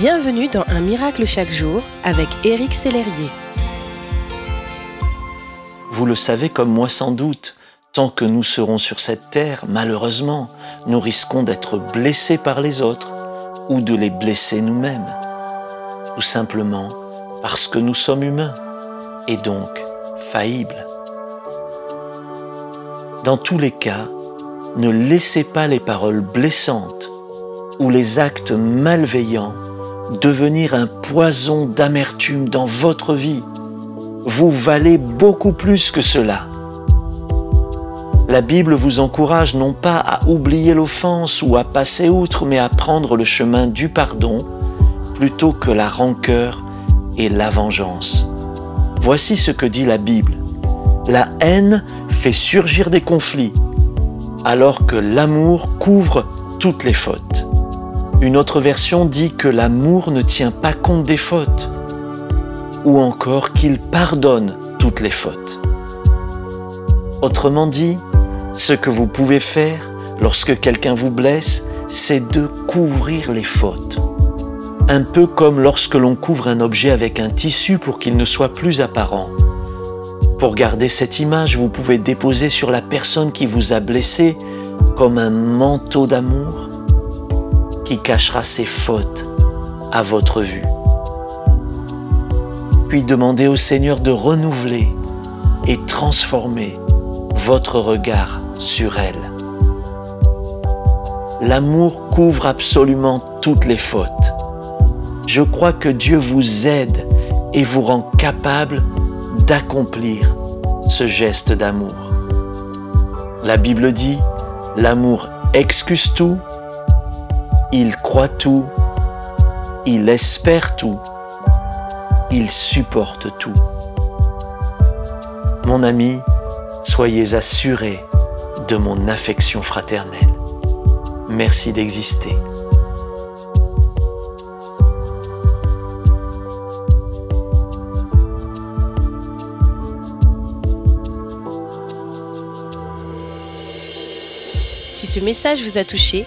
Bienvenue dans Un miracle chaque jour avec Éric Sellerier. Vous le savez comme moi sans doute, tant que nous serons sur cette terre, malheureusement, nous risquons d'être blessés par les autres ou de les blesser nous-mêmes. Tout simplement parce que nous sommes humains et donc faillibles. Dans tous les cas, ne laissez pas les paroles blessantes ou les actes malveillants devenir un poison d'amertume dans votre vie. Vous valez beaucoup plus que cela. La Bible vous encourage non pas à oublier l'offense ou à passer outre, mais à prendre le chemin du pardon plutôt que la rancœur et la vengeance. Voici ce que dit la Bible. La haine fait surgir des conflits, alors que l'amour couvre toutes les fautes. Une autre version dit que l'amour ne tient pas compte des fautes, ou encore qu'il pardonne toutes les fautes. Autrement dit, ce que vous pouvez faire lorsque quelqu'un vous blesse, c'est de couvrir les fautes. Un peu comme lorsque l'on couvre un objet avec un tissu pour qu'il ne soit plus apparent. Pour garder cette image, vous pouvez déposer sur la personne qui vous a blessé comme un manteau d'amour cachera ses fautes à votre vue. Puis demandez au Seigneur de renouveler et transformer votre regard sur elle. L'amour couvre absolument toutes les fautes. Je crois que Dieu vous aide et vous rend capable d'accomplir ce geste d'amour. La Bible dit, l'amour excuse tout, il croit tout, il espère tout, il supporte tout. Mon ami, soyez assuré de mon affection fraternelle. Merci d'exister. Si ce message vous a touché,